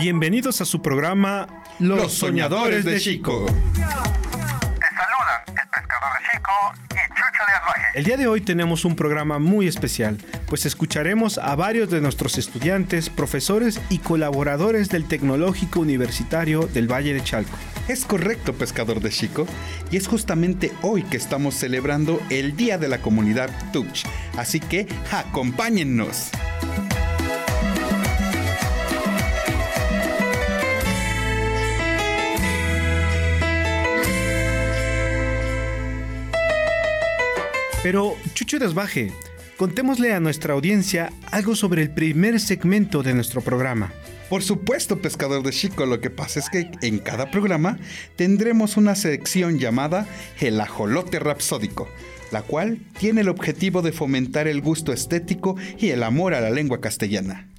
Bienvenidos a su programa Los, Soñadores de Chico. Te saludan el pescador de Chico y Chucho de Albaje. El día de hoy tenemos un programa muy especial, pues escucharemos a varios de nuestros estudiantes, profesores y colaboradores del Tecnológico Universitario del Valle de Chalco. Es correcto, pescador de Chico, y es justamente hoy que estamos celebrando el Día de la Comunidad Tuch. Así que acompáñennos. Pero, Chucho Desbaje, contémosle a nuestra audiencia algo sobre el primer segmento de nuestro programa. Por supuesto, pescador de Chico, lo que pasa es que en cada programa tendremos una sección llamada El ajolote rapsódico, la cual tiene el objetivo de fomentar el gusto estético y el amor a la lengua castellana.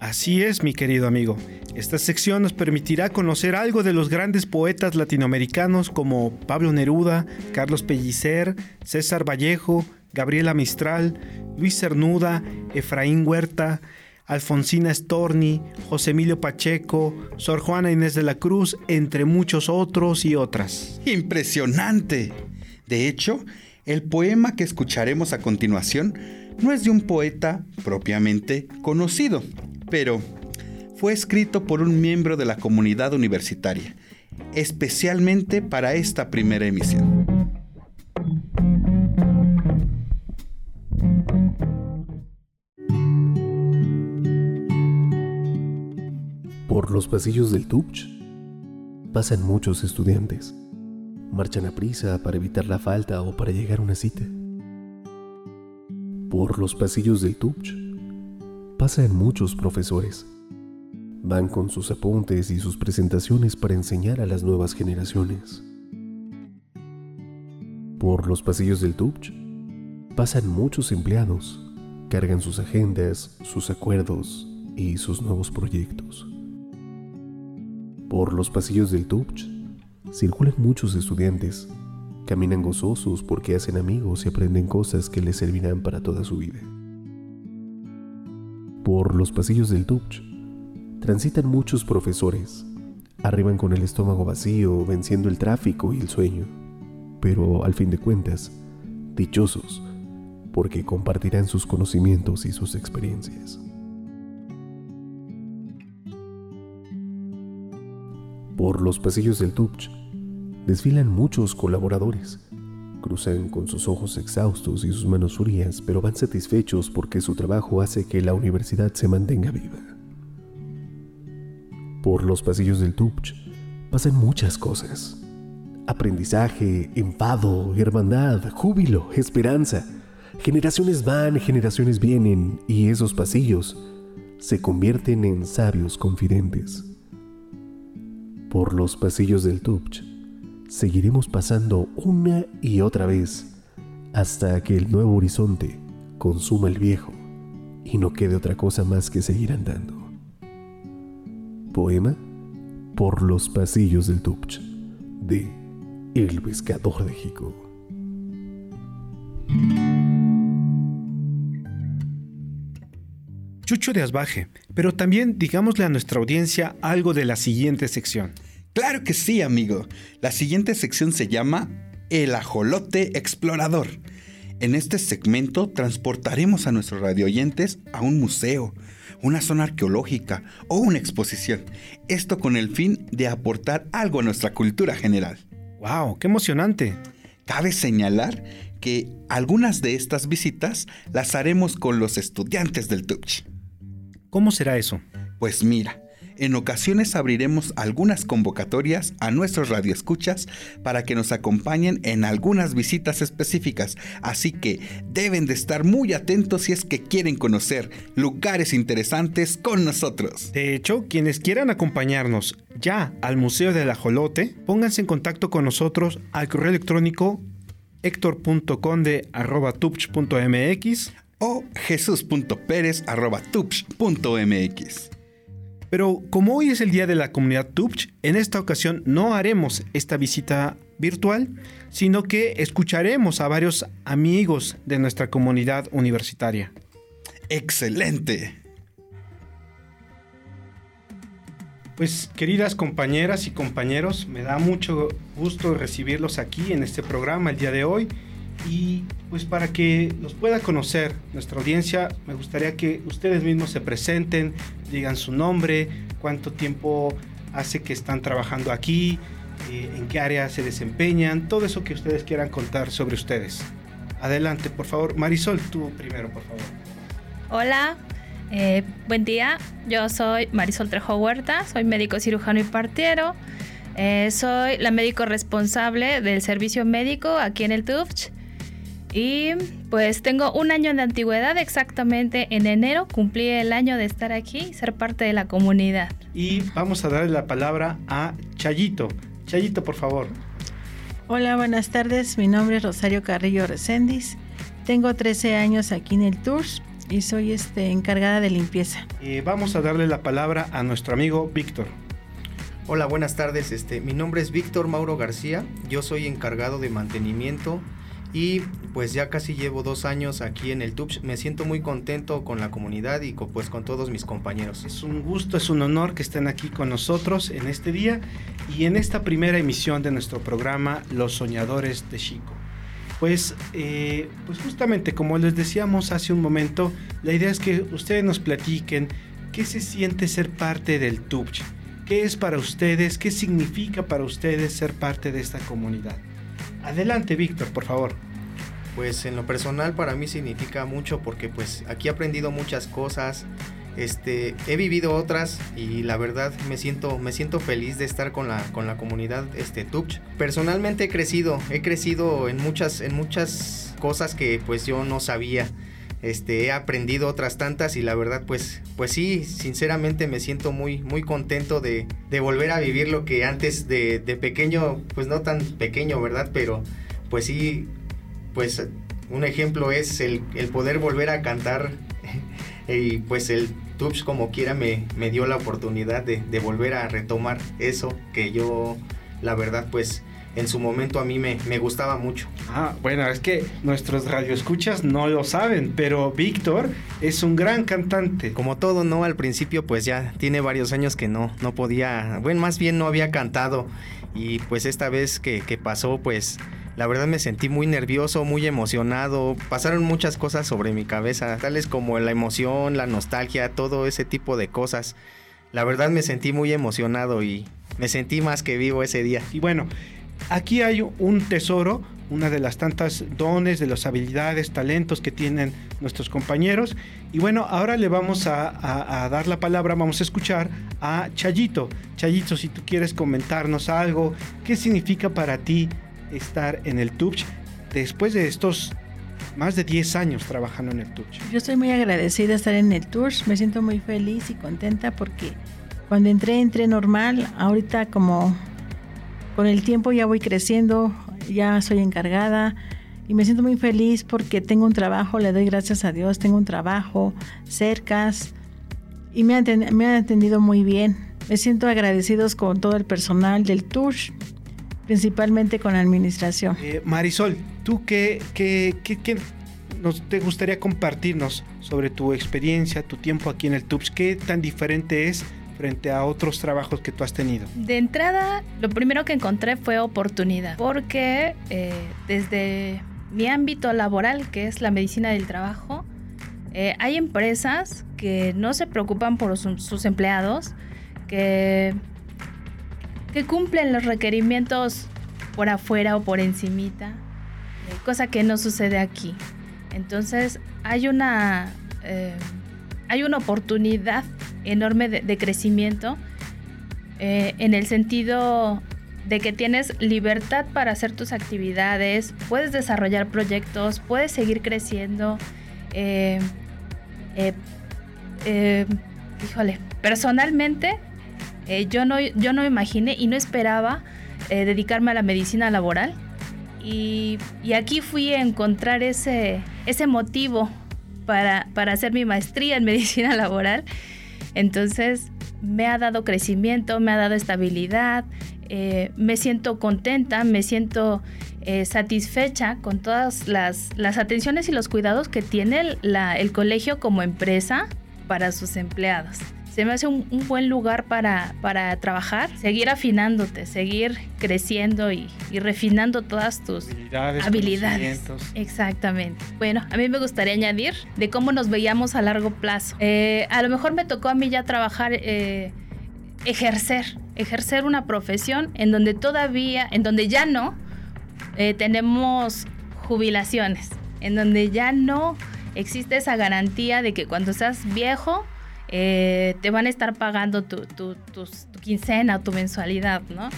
Así es, mi querido amigo. Esta sección nos permitirá conocer algo de los grandes poetas latinoamericanos como Pablo Neruda, Carlos Pellicer, César Vallejo, Gabriela Mistral, Luis Cernuda, Efraín Huerta, Alfonsina Storni, José Emilio Pacheco, Sor Juana Inés de la Cruz, entre muchos otros y otras. ¡Impresionante! De hecho, el poema que escucharemos a continuación no es de un poeta propiamente conocido, pero fue escrito por un miembro de la comunidad universitaria, especialmente para esta primera emisión. Por los pasillos del Tuch pasan muchos estudiantes. Marchan a prisa para evitar la falta o para llegar a una cita. Por los pasillos del Tuch pasan muchos profesores. Van con sus apuntes y sus presentaciones para enseñar a las nuevas generaciones. Por los pasillos del Tuch pasan muchos empleados. Cargan sus agendas, sus acuerdos y sus nuevos proyectos. Por los pasillos del Tuch circulan muchos estudiantes. Caminan gozosos porque hacen amigos y aprenden cosas que les servirán para toda su vida. Por los pasillos del Tuch transitan muchos profesores. Arriban con el estómago vacío, venciendo el tráfico y el sueño. Pero al fin de cuentas, dichosos, porque compartirán sus conocimientos y sus experiencias. Por los pasillos del Tuch desfilan muchos colaboradores. Cruzan con sus ojos exhaustos y sus manos frías, pero van satisfechos porque su trabajo hace que la universidad se mantenga viva. Por los pasillos del Tuch pasan muchas cosas. Aprendizaje, enfado, hermandad, júbilo, esperanza. Generaciones van, generaciones vienen y esos pasillos se convierten en sabios confidentes. Por los pasillos del Tuch seguiremos pasando una y otra vez hasta que el nuevo horizonte consuma el viejo y no quede otra cosa más que seguir andando. Poema por los pasillos del Tuch de El pescador de Jico. Chucho de Asbaje, pero también digámosle a nuestra audiencia algo de la siguiente sección. Claro que sí, amigo. La siguiente sección se llama El ajolote explorador. En este segmento transportaremos a nuestros radioyentes a un museo, una zona arqueológica o una exposición. Esto con el fin de aportar algo a nuestra cultura general. ¡Wow! ¡Qué emocionante! Cabe señalar que algunas de estas visitas las haremos con los estudiantes del TUCH. ¿Cómo será eso? Pues mira, en ocasiones abriremos algunas convocatorias a nuestros radioescuchas para que nos acompañen en algunas visitas específicas, así que deben de estar muy atentos si es que quieren conocer lugares interesantes con nosotros. De hecho, quienes quieran acompañarnos ya al Museo del Ajolote, pónganse en contacto con nosotros al correo electrónico hector.conde.tupch.mx o jesús.pérez.tupch.mx. Pero como hoy es el día de la comunidad Tupch, en esta ocasión no haremos esta visita virtual, sino que escucharemos a varios amigos de nuestra comunidad universitaria. ¡Excelente! Pues queridas compañeras y compañeros, me da mucho gusto recibirlos aquí en este programa el día de hoy y pues para que los pueda conocer nuestra audiencia, me gustaría que ustedes mismos se presenten, digan su nombre, cuánto tiempo hace que están trabajando aquí, eh, en qué área se desempeñan, todo eso que ustedes quieran contar sobre ustedes. Adelante, por favor. Marisol, tú primero, por favor. Hola, eh, buen día. Yo soy Marisol Trejo Huerta, soy médico cirujano y partiero. Eh, soy la médico responsable del servicio médico aquí en el TUFCH. Y pues tengo un año de antigüedad, exactamente en enero cumplí el año de estar aquí y ser parte de la comunidad. Y vamos a darle la palabra a Chayito. Chayito, por favor. Hola, buenas tardes. Mi nombre es Rosario Carrillo Recendis. Tengo 13 años aquí en el Tours y soy este, encargada de limpieza. Y vamos a darle la palabra a nuestro amigo Víctor. Hola, buenas tardes. Este, mi nombre es Víctor Mauro García. Yo soy encargado de mantenimiento y pues ya casi llevo dos años aquí en el TUPS. Me siento muy contento con la comunidad y con, pues con todos mis compañeros. Es un gusto, es un honor que estén aquí con nosotros en este día y en esta primera emisión de nuestro programa Los Soñadores de Chico. Pues, eh, pues justamente como les decíamos hace un momento, la idea es que ustedes nos platiquen qué se siente ser parte del TUPCH, qué es para ustedes, qué significa para ustedes ser parte de esta comunidad. Adelante, Víctor, por favor. Pues en lo personal para mí significa mucho porque pues aquí he aprendido muchas cosas, este, he vivido otras y la verdad me siento, me siento feliz de estar con la, con la comunidad este, Tupch. Personalmente he crecido, he crecido en muchas, en muchas cosas que pues yo no sabía. Este, he aprendido otras tantas y la verdad pues, pues sí, sinceramente me siento muy, muy contento de, de volver a vivir lo que antes de, de, pequeño, pues no tan pequeño, ¿verdad? Pero pues sí, pues un ejemplo es el, el poder volver a cantar y pues el Tubs como quiera me, me dio la oportunidad de, de, volver a retomar eso que yo la verdad pues en su momento a mí me, me, gustaba mucho. Ah, bueno, es que nuestros radioescuchas no lo saben, pero Víctor es un gran cantante. Como todo, ¿no? Al principio pues ya tiene varios años que no, no podía, bueno, más bien no había cantado y pues esta vez que, que pasó pues la verdad me sentí muy nervioso, muy emocionado. Pasaron muchas cosas sobre mi cabeza, tales como la emoción, la nostalgia, todo ese tipo de cosas. La verdad me sentí muy emocionado y me sentí más que vivo ese día. Y bueno, aquí hay un tesoro, una de las tantas dones, de las habilidades, talentos que tienen nuestros compañeros. Y bueno, ahora le vamos a, dar la palabra, vamos a escuchar a Chayito. Chayito, si tú quieres comentarnos algo, ¿qué significa para ti estar en el TUPCH después de estos más de 10 años trabajando en el TUPCH? Yo estoy muy agradecida de estar en el TUPCH, me siento muy feliz y contenta porque cuando entré, entré normal, ahorita como con el tiempo ya voy creciendo, ya soy encargada y me siento muy feliz porque tengo un trabajo, le doy gracias a Dios, tengo un trabajo, cercas y me han, me han atendido muy bien. Me siento agradecidos con todo el personal del TUSH, principalmente con la administración. Eh, Marisol, ¿tú qué, qué, qué, qué nos te gustaría compartirnos sobre tu experiencia, tu tiempo aquí en el TUPS? ¿Qué tan diferente es frente a otros trabajos que tú has tenido? De entrada, lo primero que encontré fue oportunidad, porque eh, desde mi ámbito laboral, que es la medicina del trabajo, eh, hay empresas que no se preocupan por sus, sus empleados, que que cumplen los requerimientos por afuera o por encimita, cosa que no sucede aquí. Entonces hay una, eh, hay una oportunidad enorme de, crecimiento eh, en el sentido de que tienes libertad para hacer tus actividades, puedes desarrollar proyectos, puedes seguir creciendo. Eh, híjole, personalmente eh, yo, no, yo no imaginé y no esperaba eh, dedicarme a la medicina laboral. Y, y, aquí fui a encontrar ese, ese motivo para, para hacer mi maestría en medicina laboral. Entonces me ha dado crecimiento, me ha dado estabilidad, eh, me siento contenta, me siento eh, satisfecha con todas las, las, atenciones y los cuidados que tiene el colegio como empresa para sus empleados. Se me hace un, un buen lugar para, para trabajar, seguir afinándote, seguir creciendo y, y refinando todas tus Habilidades. Exactamente. Bueno, a mí me gustaría añadir de cómo nos veíamos a largo plazo. Eh, a lo mejor me tocó a mí ya trabajar, eh, ejercer, ejercer una profesión en donde todavía, en donde ya no eh, tenemos jubilaciones, en donde ya no existe esa garantía de que cuando seas viejo eh, te van a estar pagando tu, tu- tus- tu quincena o tu mensualidad, ¿no?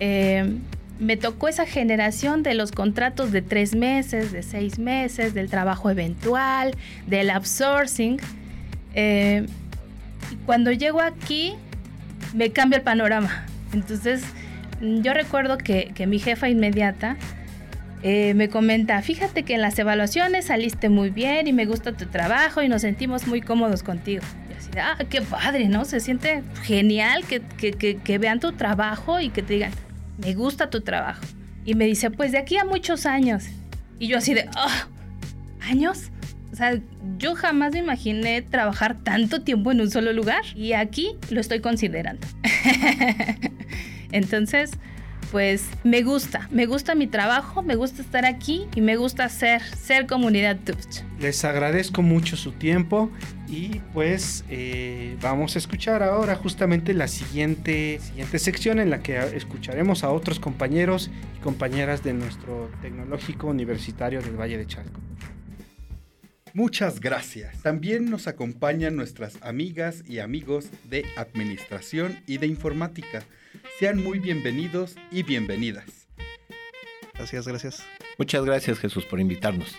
Eh, me tocó esa generación de los contratos de tres meses, de seis meses, del trabajo eventual, del outsourcing. Eh, cuando llego aquí, me cambia el panorama. Entonces, yo recuerdo que, que mi jefa inmediata eh, me comenta, fíjate que en las evaluaciones saliste muy bien y me gusta tu trabajo y nos sentimos muy cómodos contigo. Y así ah, qué padre, ¿no? Se siente genial que, que- que- vean tu trabajo y que te digan, me gusta tu trabajo. Y me dice, pues de aquí a muchos años. Y yo así de, ah, ¿años? O sea, yo jamás me imaginé trabajar tanto tiempo en un solo lugar y aquí lo estoy considerando. Entonces, pues me gusta, me gusta mi trabajo, me gusta estar aquí y me gusta ser, ser comunidad Tupch. Les agradezco mucho su tiempo y pues eh, vamos a escuchar ahora justamente la siguiente, siguiente sección en la que escucharemos a otros compañeros y compañeras de nuestro tecnológico universitario del Valle de Chalco. Muchas gracias. También nos acompañan nuestras amigas y amigos de Administración y de Informática. Sean muy bienvenidos y bienvenidas. Gracias, gracias. Muchas gracias Jesús por invitarnos.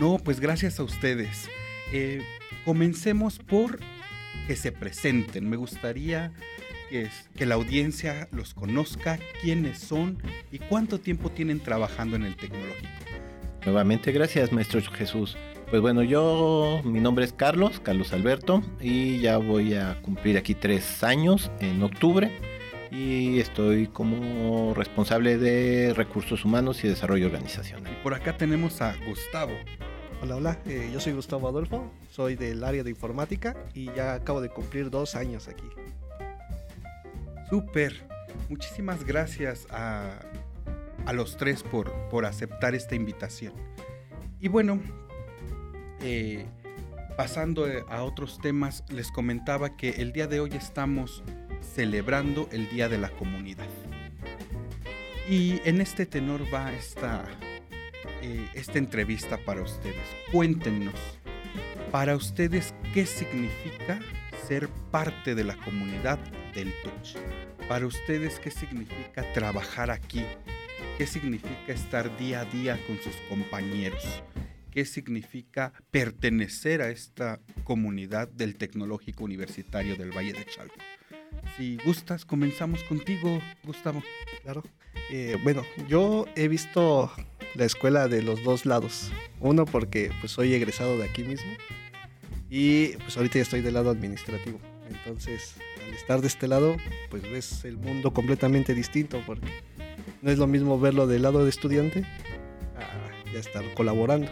No, pues gracias a ustedes. Eh, comencemos por que se presenten. Me gustaría que, es- que la audiencia los conozca, quiénes son y cuánto tiempo tienen trabajando en el tecnológico. Nuevamente gracias maestro Jesús. Pues bueno, yo, mi nombre es Carlos, Carlos Alberto, y ya voy a cumplir aquí tres años en octubre. Y estoy como responsable de recursos humanos y desarrollo organizacional. Y por acá tenemos a Gustavo. Hola, hola. eh, yo soy Gustavo Adolfo, soy del área de informática y ya acabo de cumplir dos años aquí. Súper. Muchísimas gracias a, a los tres por, por aceptar esta invitación. Y bueno, eh, pasando a otros temas, les comentaba que el día de hoy estamos celebrando el Día de la Comunidad. Y en este tenor va esta, eh, esta entrevista para ustedes. Cuéntenos, para ustedes, ¿qué significa ser parte de la comunidad del Touch? Para ustedes, ¿qué significa trabajar aquí? ¿Qué significa estar día a día con sus compañeros? ¿Qué significa pertenecer a esta comunidad del Tecnológico Universitario del Valle de Chalco? Si gustas, comenzamos contigo, Gustavo. Claro. Eh, bueno, yo he visto la escuela de los dos lados. Uno porque pues soy egresado de aquí mismo y pues ahorita ya estoy del lado administrativo. Entonces, al estar de este lado, pues ves el mundo completamente distinto porque no es lo mismo verlo del lado de estudiante a estar colaborando.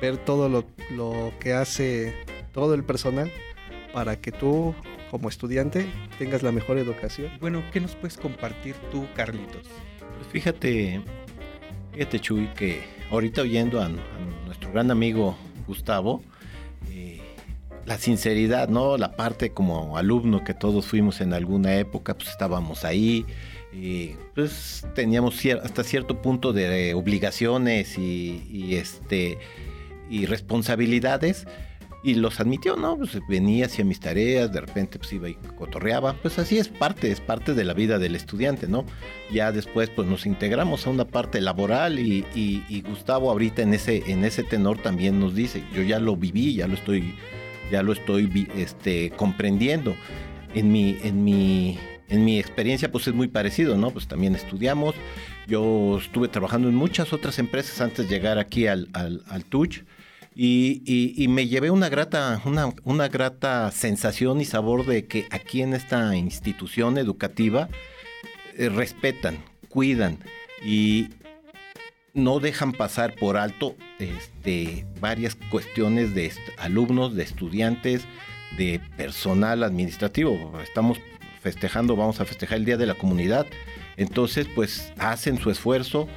Ver todo lo, lo que hace todo el personal para que tú como estudiante tengas la mejor educación. Bueno, ¿qué nos puedes compartir tú, Carlitos? Pues fíjate, fíjate Chuy, que ahorita oyendo a, a nuestro gran amigo Gustavo, eh, la sinceridad, ¿no? La parte como alumno que todos fuimos en alguna época, pues estábamos ahí, eh, pues teníamos cier- hasta cierto punto de obligaciones y, y, este y responsabilidades y los admitió, ¿no? Pues venía, hacía mis tareas, de repente pues iba y cotorreaba, pues así es parte, es parte de la vida del estudiante, ¿no? Ya después pues nos integramos a una parte laboral y, y- y Gustavo ahorita en ese, en ese tenor también nos dice, yo ya lo viví, ya lo estoy, ya lo estoy este, comprendiendo. En mi, en mi, en mi experiencia pues es muy parecido, ¿no? Pues también estudiamos, yo estuve trabajando en muchas otras empresas antes de llegar aquí al, al, al Touch. Y, me llevé una grata, una, una grata sensación y sabor de que aquí en esta institución educativa eh, respetan, cuidan y no dejan pasar por alto este, varias cuestiones de alumnos, de estudiantes, de personal administrativo. Estamos festejando, vamos a festejar el Día de la Comunidad. Entonces, pues hacen su esfuerzo,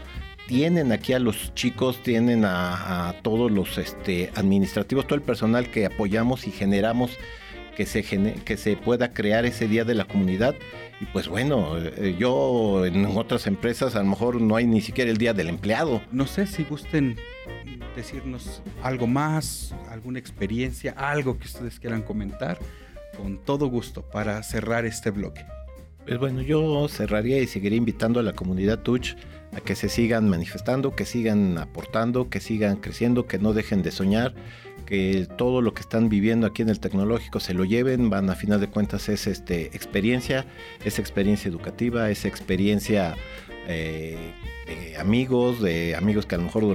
tienen aquí a los chicos, tienen a, todos los este, administrativos, todo el personal que apoyamos y generamos que se, que se pueda crear ese Día de la Comunidad. Y pues bueno, eh, yo en otras empresas a lo mejor no hay ni siquiera el Día del Empleado. No sé si gusten decirnos algo más, alguna experiencia, algo que ustedes quieran comentar, con todo gusto para cerrar este bloque. Pues bueno, yo cerraría y seguiría invitando a la comunidad Touch a que se sigan manifestando, que sigan aportando, que sigan creciendo, que no dejen de soñar, que todo lo que están viviendo aquí en el tecnológico se lo lleven, van a final de cuentas es este experiencia, es experiencia educativa, es experiencia eh, de amigos, de amigos que a lo mejor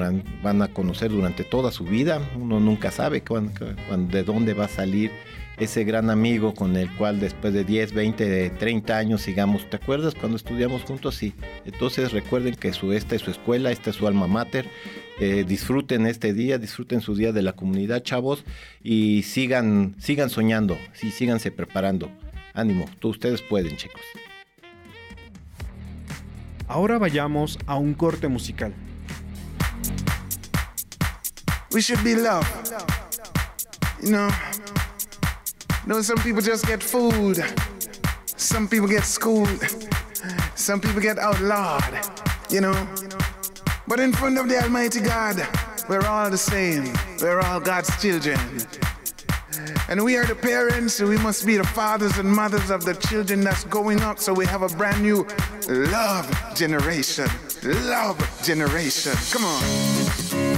van a conocer durante toda su vida, uno nunca sabe cuán- de dónde va a salir ese gran amigo con el cual después de 10, 20, de 30 años sigamos. ¿Te acuerdas cuando estudiamos juntos? Sí. Entonces recuerden que su, esta es su escuela, esta es su alma mater. Eh, disfruten este día, disfruten su día de la comunidad, chavos, y sigan, sigan soñando, sí, síganse preparando. Ánimo, tú, ustedes pueden, chicos. Ahora vayamos a un corte musical. We should be loved. You know, know, some people just get food. Some people get schooled. Some people get outlawed. You know, but in front of the Almighty God, we're all the same. We're all God's children. And we are the parents, so we must be the fathers and mothers of the children that's going up. So we have a brand new love generation. Love generation. Come on.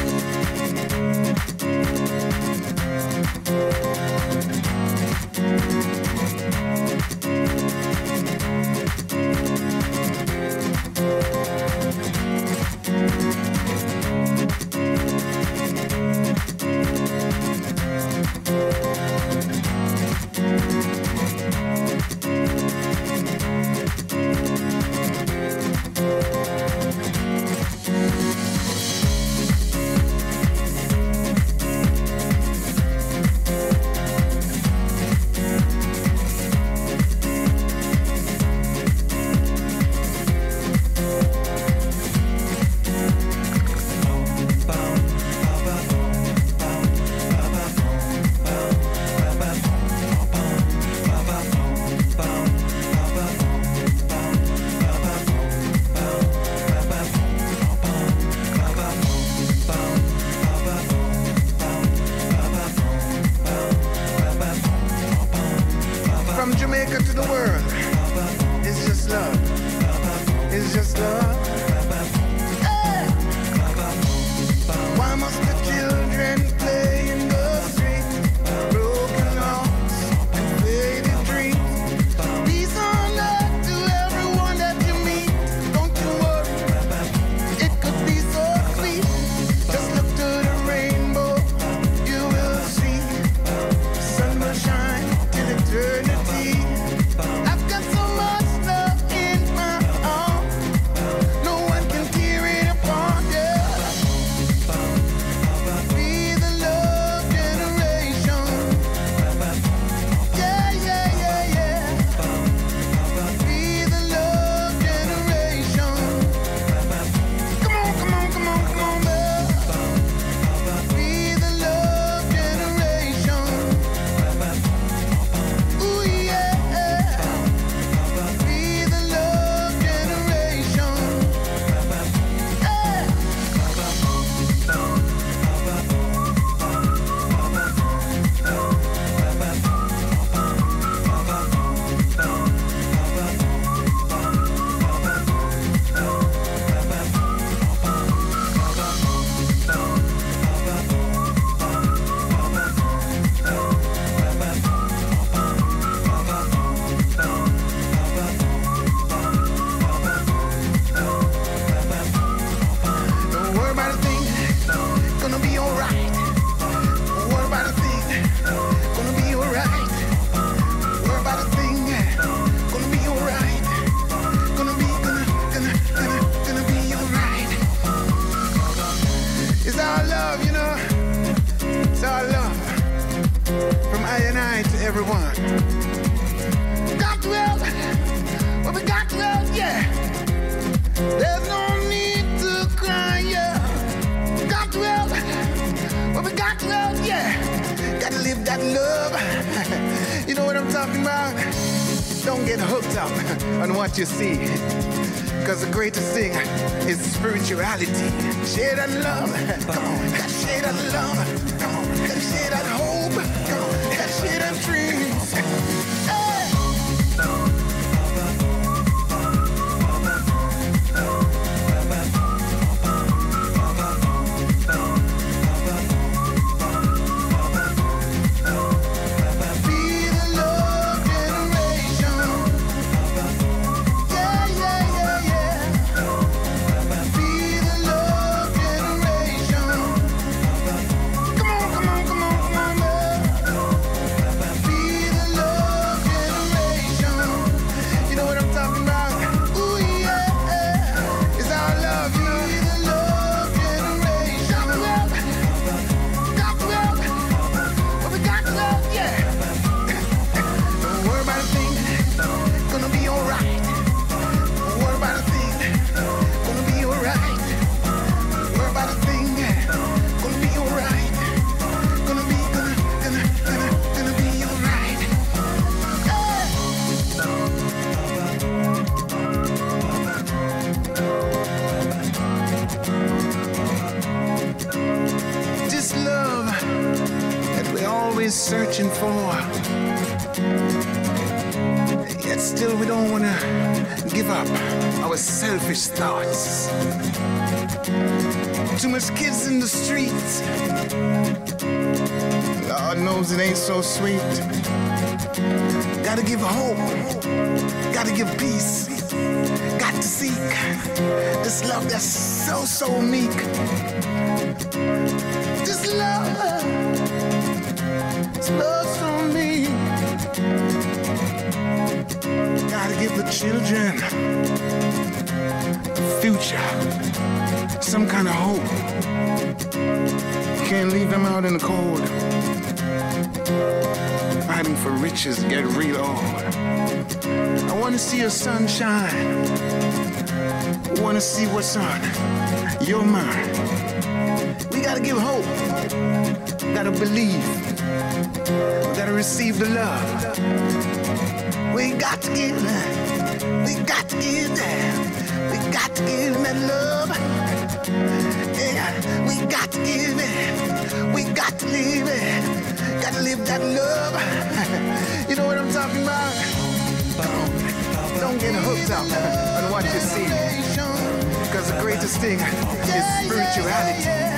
sweet. Gotta give hope, gotta give peace. Got to seek this love that's so, so meek. This love, so, so meek. Gotta give the children a future, some kind of hope. Can't leave them out in the cold. Fighting for riches get real old. I wanna see your sunshine. I wanna see what's on your mind. We gotta give hope. Gotta believe. Gotta receive the love. We got to give. We got to give that. We got to give that love. Yeah, we got to give it. We got to live it. Gotta live that love. you know what I'm talking about? Don't get hooked up on what you see. Because the greatest thing is spirituality.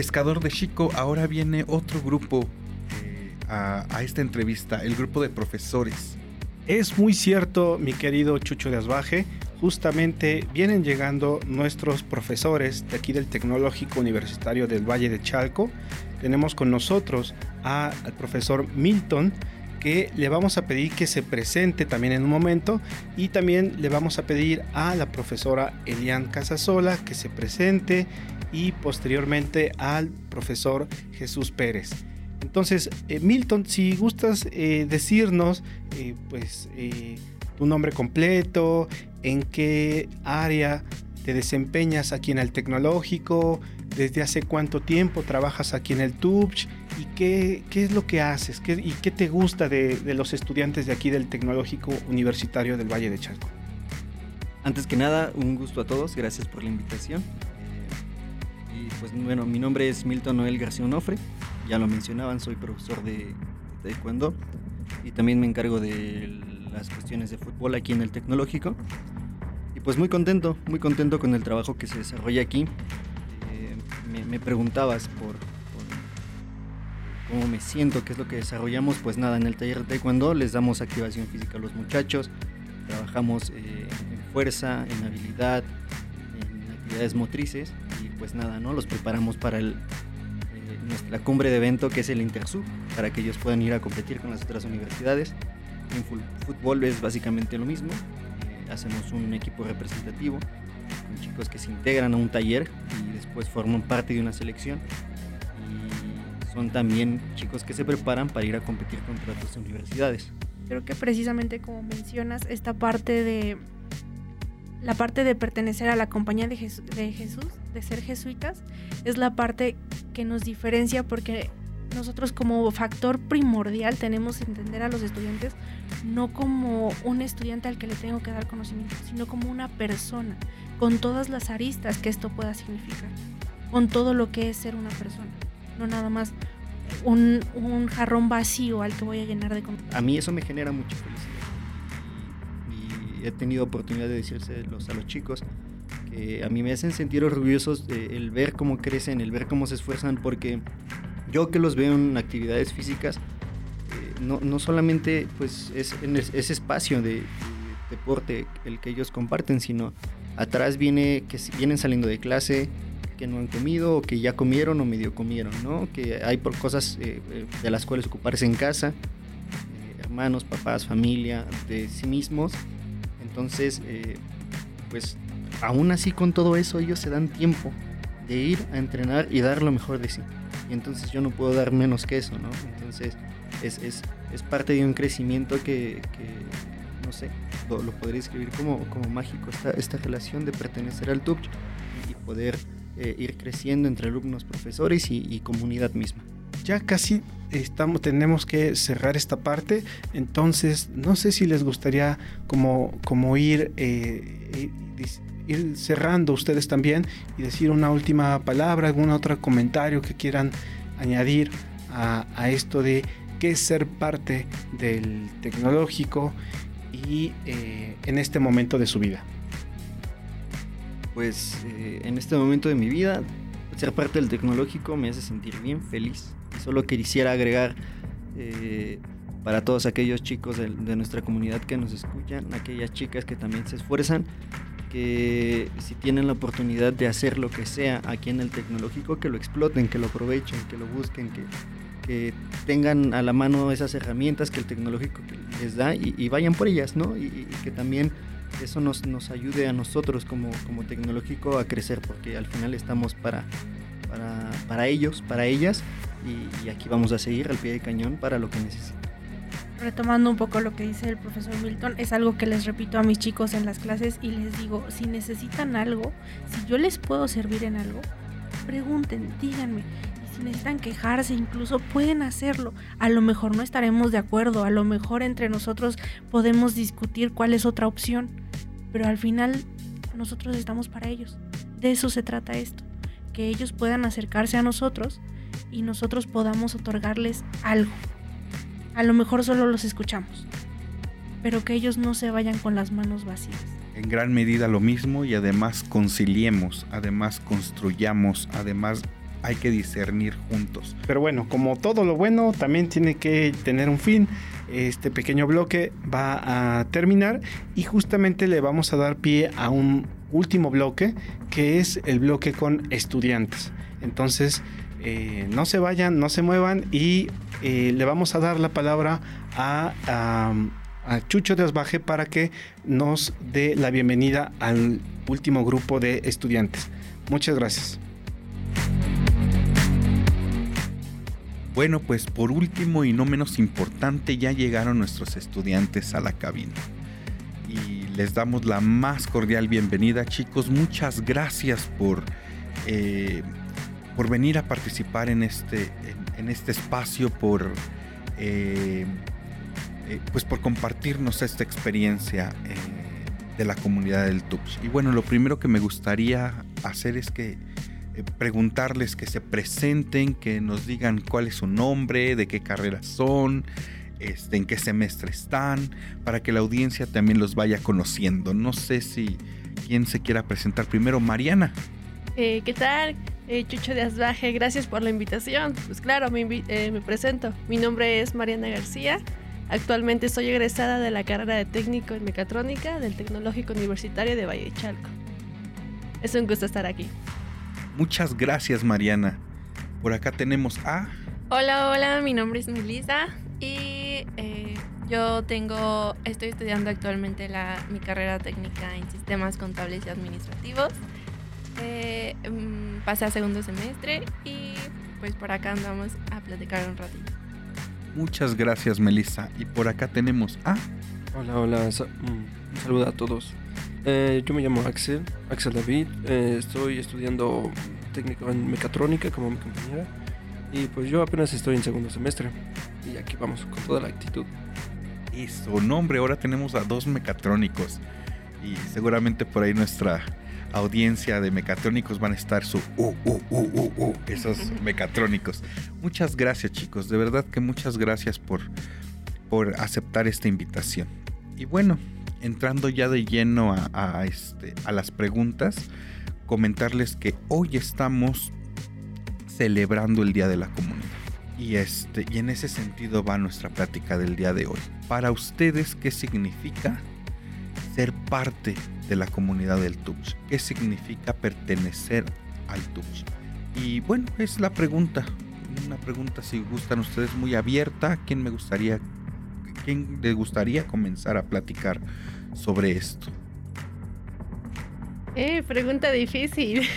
Pescador de Chico, ahora viene otro grupo eh, a, esta entrevista, el grupo de profesores. Es muy cierto, mi querido Chucho de Asbaje. Justamente vienen llegando nuestros profesores de aquí del Tecnológico Universitario del Valle de Chalco. Tenemos con nosotros a- al profesor Milton, que le vamos a pedir que se presente también en un momento. Y también le vamos a pedir a la profesora Elian Casasola que se presente. Y posteriormente al profesor Jesús Pérez. Entonces, eh, Milton, si gustas eh, decirnos, eh, pues, tu nombre completo, en qué área te desempeñas aquí en el tecnológico, desde hace cuánto tiempo trabajas aquí en el TUBCH y qué, qué es lo que haces qué, y qué te gusta de, de los estudiantes de aquí del Tecnológico Universitario del Valle de Chalco. Antes que nada, un gusto a todos, gracias por la invitación. Pues bueno, mi nombre es Milton Noel García Onofre, ya lo mencionaban, soy profesor de, Taekwondo y también me encargo de las cuestiones de fútbol aquí en el Tecnológico. Y pues muy contento, muy contento con el trabajo que se desarrolla aquí. Eh, me, preguntabas por, cómo me siento, qué es lo que desarrollamos, pues nada, en el taller de Taekwondo les damos activación física a los muchachos, trabajamos eh, en fuerza, en habilidad, en actividades motrices pues nada, ¿no? Los preparamos para el, eh, nuestra cumbre de evento que es el Intersub, para que ellos puedan ir a competir con las otras universidades. En fútbol es básicamente lo mismo, eh, hacemos un equipo representativo con chicos que se integran a un taller y después forman parte de una selección y son también chicos que se preparan para ir a competir contra otras universidades. Creo que precisamente como mencionas, esta parte de la parte de pertenecer a la compañía de, de Jesús, de ser jesuitas, es la parte que nos diferencia porque nosotros como factor primordial tenemos que entender a los estudiantes no como un estudiante al que le tengo que dar conocimiento, sino como una persona, con todas las aristas que esto pueda significar, con todo lo que es ser una persona, no nada más un, jarrón vacío al que voy a llenar de conocimiento. A mí eso me genera mucha felicidad. He tenido oportunidad de decírselos a los chicos que a mí me hacen sentir orgullosos eh, el ver cómo crecen, el ver cómo se esfuerzan, porque yo que los veo en actividades físicas, eh, no, no solamente pues es en es- ese espacio de, de deporte el que ellos comparten, sino atrás viene que vienen saliendo de clase, que no han comido o que ya comieron o medio comieron, ¿no? Que hay por cosas eh, eh, de las cuales ocuparse en casa, eh, hermanos, papás, familia, de sí mismos. Entonces, eh, pues aún así con todo eso ellos se dan tiempo de ir a entrenar y dar lo mejor de sí. Y entonces yo no puedo dar menos que eso, ¿no? Entonces es, es, es parte de un crecimiento que, no sé, lo, lo podría escribir como, como mágico, esta, esta relación de pertenecer al TUC y poder eh, ir creciendo entre alumnos, profesores y, y comunidad misma. Ya casi estamos, tenemos que cerrar esta parte, entonces no sé si les gustaría como, como ir, eh, eh, ir cerrando ustedes también y decir una última palabra, algún otro comentario que quieran añadir a, esto de qué es ser parte del tecnológico y eh, en este momento de su vida. Pues en este momento de mi vida, ser parte del tecnológico me hace sentir bien feliz. Solo quisiera agregar eh, para todos aquellos chicos de, nuestra comunidad que nos escuchan, aquellas chicas que también se esfuerzan, que si tienen la oportunidad de hacer lo que sea aquí en el tecnológico, que lo exploten, que lo aprovechen, que lo busquen, que, que tengan a la mano esas herramientas que el tecnológico les da y, y vayan por ellas, ¿no? Y, y que también eso nos, nos ayude a nosotros como, como tecnológico a crecer, porque al final estamos para, para, para ellos, para ellas, y, y aquí vamos a seguir al pie de cañón para lo que necesiten. retomando un poco lo que dice el profesor Milton, es algo que les repito a mis chicos en las clases y les digo, si necesitan algo, si yo les puedo servir en algo, pregunten, díganme. Si necesitan quejarse, incluso pueden hacerlo. A lo mejor no estaremos de acuerdo, a lo mejor entre nosotros podemos discutir cuál es otra opción, pero al final nosotros estamos para ellos. De eso se trata esto, que ellos puedan acercarse a nosotros y nosotros podamos otorgarles algo a lo mejor solo los escuchamos, pero que ellos no se vayan con las manos vacías. En gran medida lo mismo y además conciliemos, además construyamos, además hay que discernir juntos. Pero bueno, como todo lo bueno, también tiene que tener un fin. Este pequeño bloque va a terminar y justamente le vamos a dar pie a un último bloque que es el bloque con estudiantes. Entonces, eh, no se vayan, no se muevan y eh, le vamos a dar la palabra a, a, Chucho de Asbaje para que nos dé la bienvenida al último grupo de estudiantes. Muchas gracias. Bueno, pues por último y no menos importante, ya llegaron nuestros estudiantes a la cabina. Les damos la más cordial bienvenida, chicos. Muchas gracias por, eh, por venir a participar en este, en, este espacio, por, eh, eh, pues por compartirnos esta experiencia de la comunidad del TUPS. Y bueno, lo primero que me gustaría hacer es que preguntarles que se presenten, que nos digan cuál es su nombre, de qué carrera son, este, en qué semestre están, para que la audiencia también los vaya conociendo. No sé si quién se quiera presentar primero, Mariana. Eh, ¿Qué tal? Eh, Chucho de Asbaje, gracias por la invitación. Pues claro, me, eh, me presento. Mi nombre es Mariana García. Actualmente soy egresada de la carrera de técnico en mecatrónica del Tecnológico Universitario de Valle de Chalco. Es un gusto estar aquí. Muchas gracias, Mariana. Por acá tenemos a... Hola, hola, mi nombre es Melissa y eh, yo tengo, estoy estudiando actualmente la, mi carrera técnica en sistemas contables y administrativos. Eh, mm, pasé a segundo semestre y pues por acá andamos a platicar un ratito. Muchas gracias, Melissa. Y por acá tenemos a... Hola, hola, sa- mm, un saludo a todos. Eh, yo me llamo Axel, Axel David. eh, estoy estudiando técnico en mecatrónica como mi compañera. Y pues yo apenas estoy en segundo semestre. Y aquí vamos con toda la actitud. Eso, nombre, ahora tenemos a dos mecatrónicos. Y seguramente por ahí nuestra audiencia de mecatrónicos van a estar su uh, uh, uh, uh, uh, esos mecatrónicos. Muchas gracias, chicos. De verdad que muchas gracias por, por aceptar esta invitación. Y bueno, entrando ya de lleno a, a, este, a las preguntas, comentarles que hoy estamos celebrando el Día de la Comunidad. Y, este, y en ese sentido va nuestra plática del día de hoy. Para ustedes, ¿qué significa ser parte de la comunidad del TUPS? ¿Qué significa pertenecer al TUPS? Y bueno, es la pregunta. Una pregunta, si gustan ustedes, muy abierta. ¿Quién me gustaría, quién les gustaría comenzar a platicar sobre esto? Eh, pregunta difícil.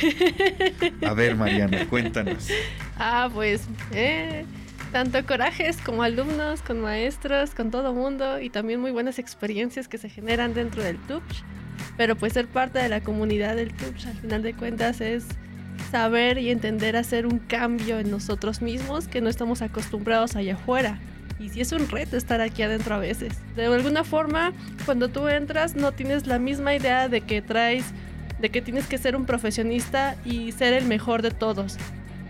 A ver, Mariana, cuéntanos. Ah, pues, eh, tanto corajes como alumnos, con maestros, con todo mundo y también muy buenas experiencias que se generan dentro del TUPS. Pero pues ser parte de la comunidad del TUPS al final de cuentas es saber y entender hacer un cambio en nosotros mismos que no estamos acostumbrados allá afuera. Y sí es un reto estar aquí adentro a veces. De alguna forma, cuando tú entras no tienes la misma idea de que traes, de que tienes que ser un profesionista y ser el mejor de todos.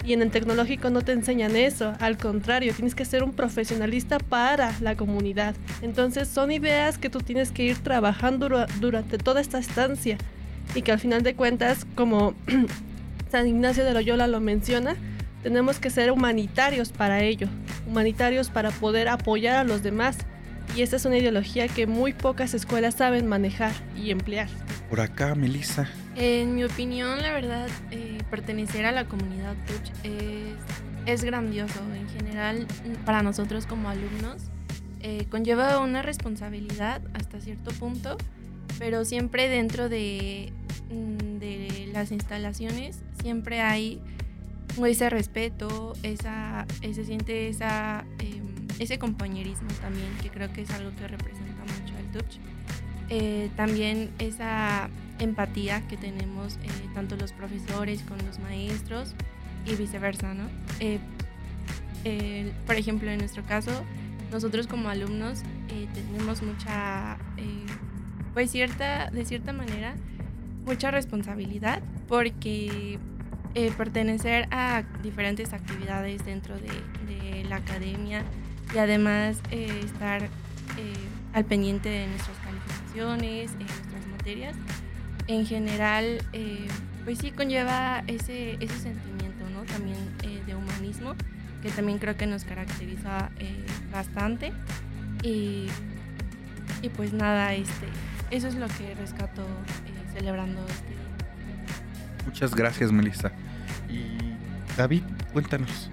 Y en el tecnológico no te enseñan eso, al contrario, tienes que ser un profesionalista para la comunidad. Entonces son ideas que tú tienes que ir trabajando dura- durante toda esta estancia y que al final de cuentas, como San Ignacio de Loyola lo menciona, tenemos que ser humanitarios para ello, humanitarios para poder apoyar a los demás. Y esta es una ideología que muy pocas escuelas saben manejar y emplear. Por acá, Melissa. En mi opinión, la verdad, eh, pertenecer a la comunidad Touch es, es grandioso. En general, para nosotros como alumnos, eh, conlleva una responsabilidad hasta cierto punto, pero siempre dentro de, mm, de las instalaciones, siempre hay ese respeto, esa, se siente esa, eh, ese compañerismo también, que creo que es algo que representa mucho al Touch. Eh, también esa empatía que tenemos eh, tanto los profesores con los maestros y viceversa, ¿no? Eh, eh, por ejemplo, en nuestro caso, nosotros como alumnos tenemos mucha, pues cierta, de cierta manera, mucha responsabilidad porque pertenecer a diferentes actividades dentro de, de la academia y además eh, estar eh, al pendiente de nuestras calificaciones, en nuestras materias, en general, eh, pues sí conlleva ese, ese sentimiento, ¿no? también eh, de humanismo, que también creo que nos caracteriza eh, bastante. Y, y pues nada, este, eso es lo que rescato eh, celebrando este. Muchas gracias, Melissa. Y David, cuéntanos.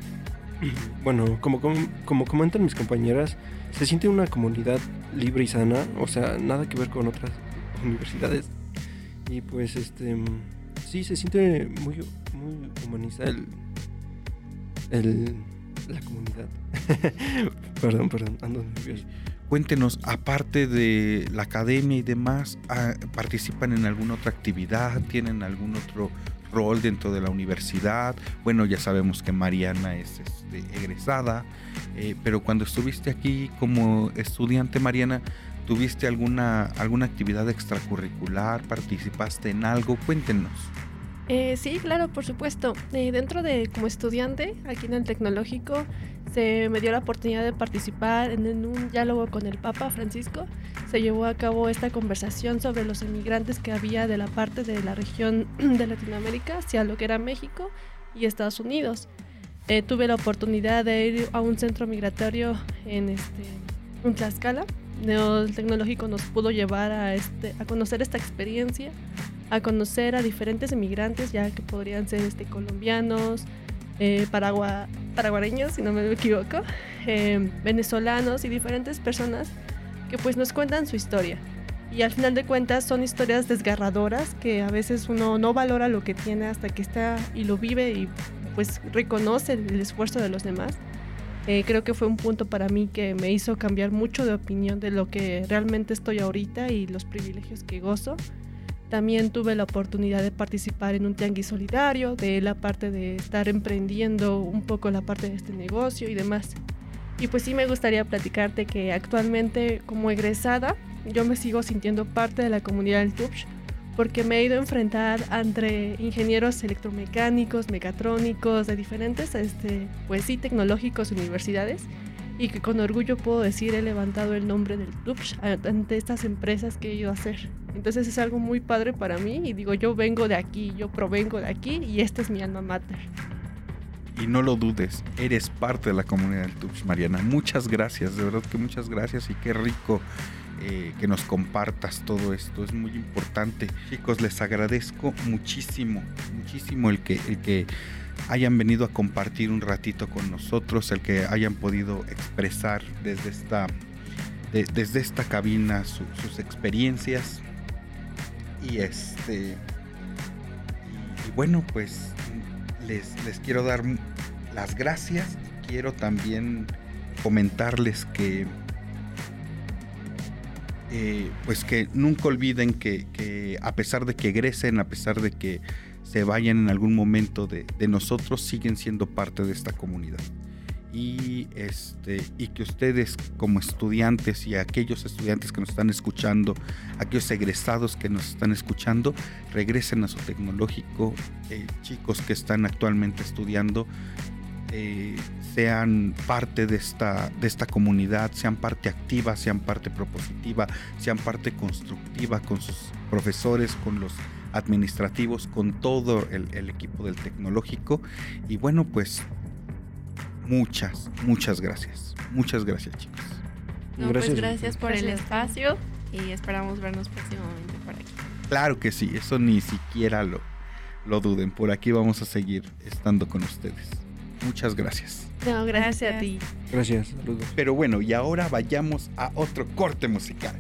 Bueno, como, como, comentan mis compañeras, se siente una comunidad libre y sana, o sea, nada que ver con otras universidades. Y pues, este, sí, se siente muy, muy humanista el, el, la comunidad. perdón, perdón, ando nervioso. Cuéntenos, aparte de la academia y demás, ah, ¿participan en alguna otra actividad? ¿Tienen algún otro rol dentro de la universidad? Bueno, ya sabemos que Mariana es este, egresada, eh, pero cuando estuviste aquí como estudiante, Mariana, ¿tuviste alguna, alguna actividad extracurricular? ¿Participaste en algo? Cuéntenos. Eh, sí, claro, por supuesto. Eh, dentro de como estudiante, aquí en el tecnológico, se me dio la oportunidad de participar en, un diálogo con el Papa Francisco. Se llevó a cabo esta conversación sobre los emigrantes que había de la parte de la región de Latinoamérica hacia lo que era México y Estados Unidos. Eh, tuve la oportunidad de ir a un centro migratorio en este, Tlaxcala. El tecnológico nos pudo llevar a, este, a conocer esta experiencia, a conocer a diferentes emigrantes, ya que podrían ser este, colombianos, eh, paragua- paraguareños, si no me equivoco, eh, venezolanos y diferentes personas que pues nos cuentan su historia. Y al final de cuentas son historias desgarradoras que a veces uno no valora lo que tiene hasta que está y lo vive y pues reconoce el esfuerzo de los demás. Eh, creo que fue un punto para mí que me hizo cambiar mucho de opinión de lo que realmente estoy ahorita y los privilegios que gozo. También tuve la oportunidad de participar en un tianguis solidario, de la parte de estar emprendiendo un poco la parte de este negocio y demás. Y pues sí me gustaría platicarte que actualmente como egresada yo me sigo sintiendo parte de la comunidad del TUPS porque me he ido a enfrentar entre ingenieros electromecánicos, mecatrónicos, de diferentes, este, pues sí, tecnológicos universidades y que con orgullo puedo decir he levantado el nombre del TUPS ante estas empresas que he ido a hacer. Entonces es algo muy padre para mí y digo, yo vengo de aquí, yo provengo de aquí y esta es mi alma mater. Y no lo dudes, eres parte de la comunidad del TUPS, Mariana. Muchas gracias, de verdad que muchas gracias y qué rico eh, que nos compartas todo esto. Es muy importante. Chicos, les agradezco muchísimo, muchísimo el que, el que hayan venido a compartir un ratito con nosotros, el que hayan podido expresar desde esta, de- desde esta cabina su- sus experiencias. Y este. Bueno, pues les, les quiero dar las gracias. Quiero también comentarles que eh, pues que nunca olviden que, a pesar de que egresen, a pesar de que se vayan en algún momento de, de nosotros, siguen siendo parte de esta comunidad. Y, este, y que ustedes como estudiantes y aquellos estudiantes que nos están escuchando, aquellos egresados que nos están escuchando, regresen a su tecnológico, eh, chicos que están actualmente estudiando, eh, sean parte de esta, de esta comunidad, sean parte activa, sean parte propositiva, sean parte constructiva con sus profesores, con los administrativos, con todo el, el equipo del tecnológico. Y bueno, pues muchas, muchas gracias. Muchas gracias chicos. No, Gracias. pues gracias por el espacio y esperamos vernos próximamente por aquí. Claro que sí, eso ni siquiera lo, lo duden. Por aquí vamos a seguir estando con ustedes. Muchas gracias. No, gracias, a ti. Gracias, saludos. Pero bueno, y ahora vayamos a otro corte musical.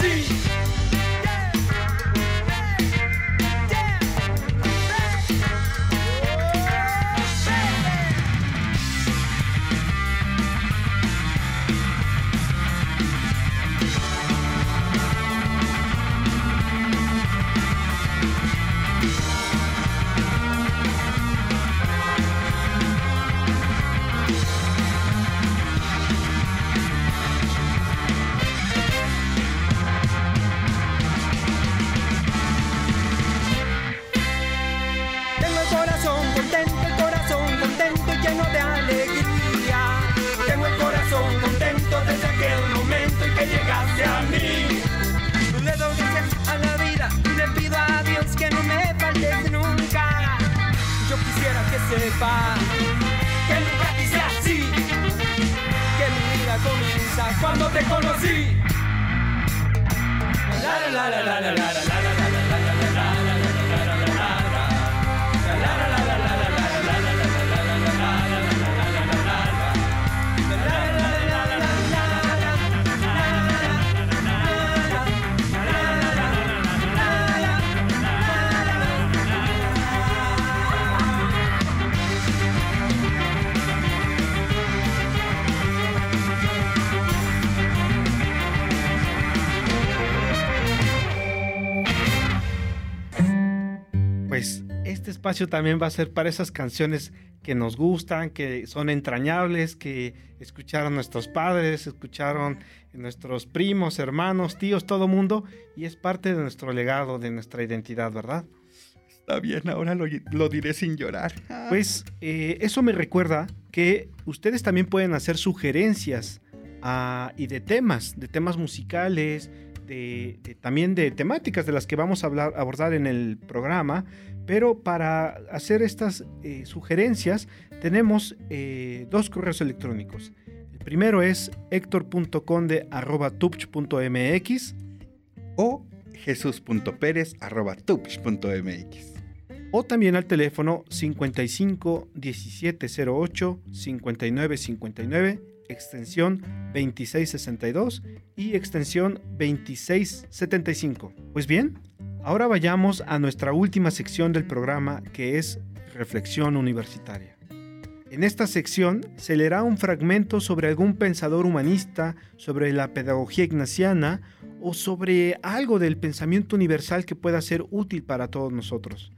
see. Espacio también va a ser para esas canciones que nos gustan, que son entrañables, que escucharon nuestros padres, escucharon nuestros primos, hermanos, tíos, todo mundo, y es parte de nuestro legado, de nuestra identidad, ¿verdad? Está bien, ahora lo, lo diré sin llorar. Pues eh, eso me recuerda que ustedes también pueden hacer sugerencias ah, y de temas, de temas musicales, también de temáticas de las que vamos a hablar, abordar en el programa. Pero para hacer estas eh, sugerencias tenemos eh, dos correos electrónicos. El primero es hector.conde.tupch.mx o jesús.pérez.tupch.mx o también al teléfono 55 1708 59 59 extensión 2662 y extensión 2675. Pues bien, ahora vayamos a nuestra última sección del programa que es Reflexión Universitaria. En esta sección se leerá un fragmento sobre algún pensador humanista, sobre la pedagogía ignaciana o sobre algo del pensamiento universal que pueda ser útil para todos nosotros.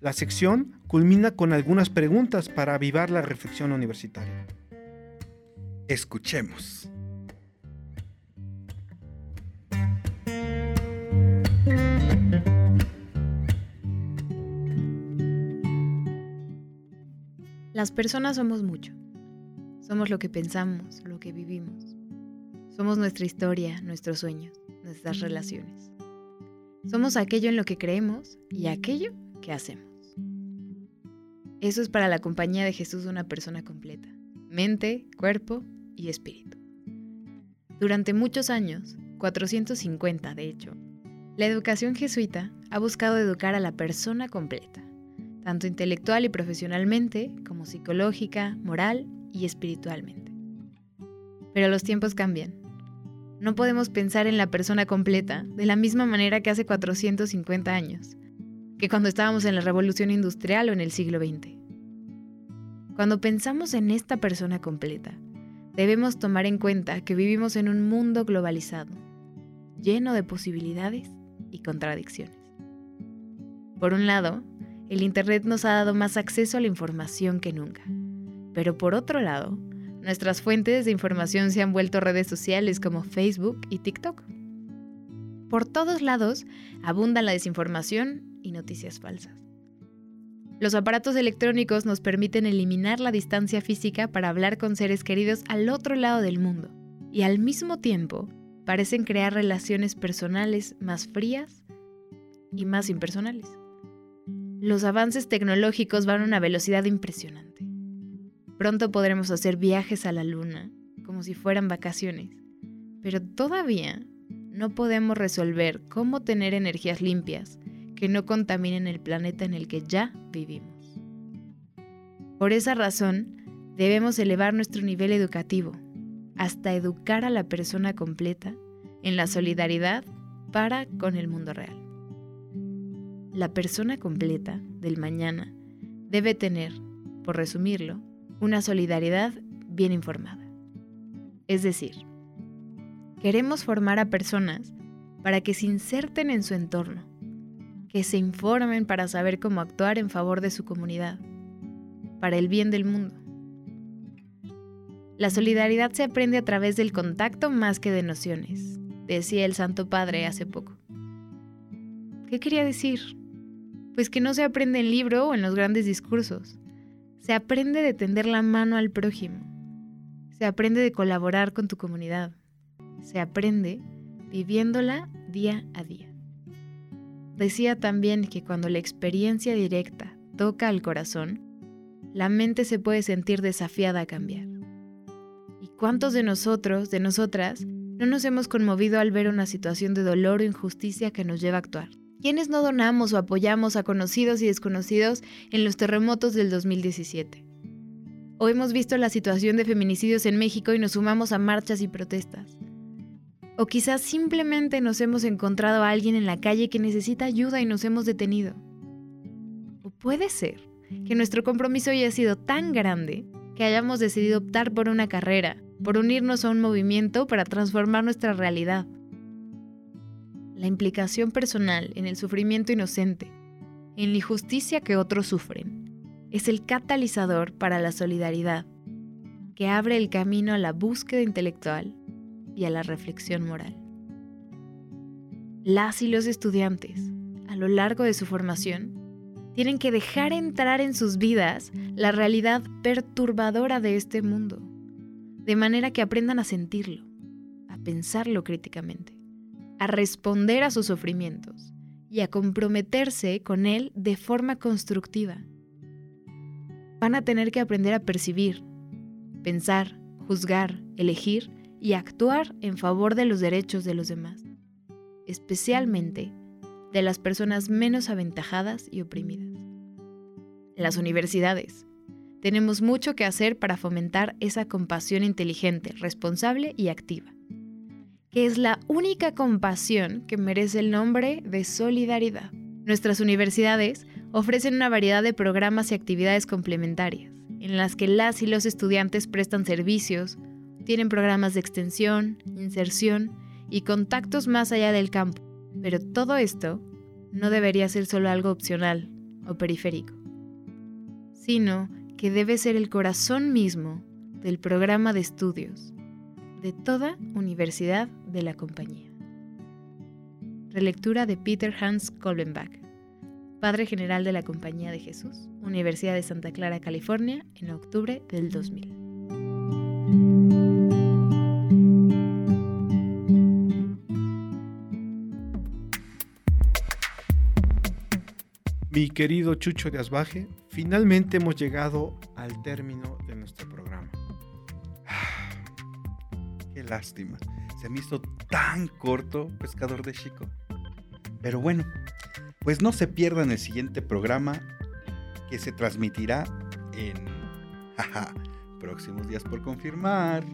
La sección culmina con algunas preguntas para avivar la reflexión universitaria. Escuchemos. Las personas somos mucho. Somos lo que pensamos, lo que vivimos. Somos nuestra historia, nuestros sueños, nuestras relaciones. Somos aquello en lo que creemos y aquello que hacemos. Eso es para la compañía de Jesús una persona completa. Mente, cuerpo y espíritu. Durante muchos años, 450 de hecho, la educación jesuita ha buscado educar a la persona completa, tanto intelectual y profesionalmente como psicológica, moral y espiritualmente. Pero los tiempos cambian. No podemos pensar en la persona completa de la misma manera que hace 450 años, que cuando estábamos en la revolución industrial o en el siglo XX. Cuando pensamos en esta persona completa, debemos tomar en cuenta que vivimos en un mundo globalizado, lleno de posibilidades y contradicciones. Por un lado, el Internet nos ha dado más acceso a la información que nunca, pero por otro lado, nuestras fuentes de información se han vuelto redes sociales como Facebook y TikTok. Por todos lados abunda la desinformación y noticias falsas. Los aparatos electrónicos nos permiten eliminar la distancia física para hablar con seres queridos al otro lado del mundo y al mismo tiempo parecen crear relaciones personales más frías y más impersonales. Los avances tecnológicos van a una velocidad impresionante. Pronto podremos hacer viajes a la luna como si fueran vacaciones, pero todavía no podemos resolver cómo tener energías limpias que no contaminen el planeta en el que ya vivimos. Por esa razón, debemos elevar nuestro nivel educativo hasta educar a la persona completa en la solidaridad para con el mundo real. La persona completa del mañana debe tener, por resumirlo, una solidaridad bien informada. Es decir, queremos formar a personas para que se inserten en su entorno, que se informen para saber cómo actuar en favor de su comunidad, para el bien del mundo. La solidaridad se aprende a través del contacto más que de nociones, decía el Santo Padre hace poco. ¿Qué quería decir? Pues que no se aprende en libro o en los grandes discursos. Se aprende de tender la mano al prójimo. Se aprende de colaborar con tu comunidad. Se aprende viviéndola día a día. Decía también que cuando la experiencia directa toca al corazón, la mente se puede sentir desafiada a cambiar. ¿Y cuántos de nosotros, de nosotras, no nos hemos conmovido al ver una situación de dolor o injusticia que nos lleva a actuar? ¿Quiénes no donamos o apoyamos a conocidos y desconocidos en los terremotos del 2017? O hemos visto la situación de feminicidios en México y nos sumamos a marchas y protestas. O quizás simplemente nos hemos encontrado a alguien en la calle que necesita ayuda y nos hemos detenido. O puede ser que nuestro compromiso haya sido tan grande que hayamos decidido optar por una carrera, por unirnos a un movimiento para transformar nuestra realidad. La implicación personal en el sufrimiento inocente, en la injusticia que otros sufren, es el catalizador para la solidaridad, que abre el camino a la búsqueda intelectual y a la reflexión moral. Las y los estudiantes, a lo largo de su formación, tienen que dejar entrar en sus vidas la realidad perturbadora de este mundo, de manera que aprendan a sentirlo, a pensarlo críticamente, a responder a sus sufrimientos y a comprometerse con él de forma constructiva. Van a tener que aprender a percibir, pensar, juzgar, elegir y actuar en favor de los derechos de los demás, especialmente de las personas menos aventajadas y oprimidas. Las universidades, tenemos mucho que hacer para fomentar esa compasión inteligente, responsable y activa, que es la única compasión que merece el nombre de solidaridad. Nuestras universidades ofrecen una variedad de programas y actividades complementarias, en las que las y los estudiantes prestan servicios, tienen programas de extensión, inserción y contactos más allá del campo. Pero todo esto no debería ser solo algo opcional o periférico, sino que debe ser el corazón mismo del programa de estudios de toda universidad de la compañía. Relectura de Peter Hans Kolbenbach, Padre General de la Compañía de Jesús, Universidad de Santa Clara, California, en octubre del 2000. Mi querido Chucho de Asbaje, finalmente hemos llegado al término de nuestro programa. Qué lástima. Se me hizo tan corto, pescador de Chico. Pero bueno, pues no se pierdan el siguiente programa que se transmitirá en próximos días por confirmar.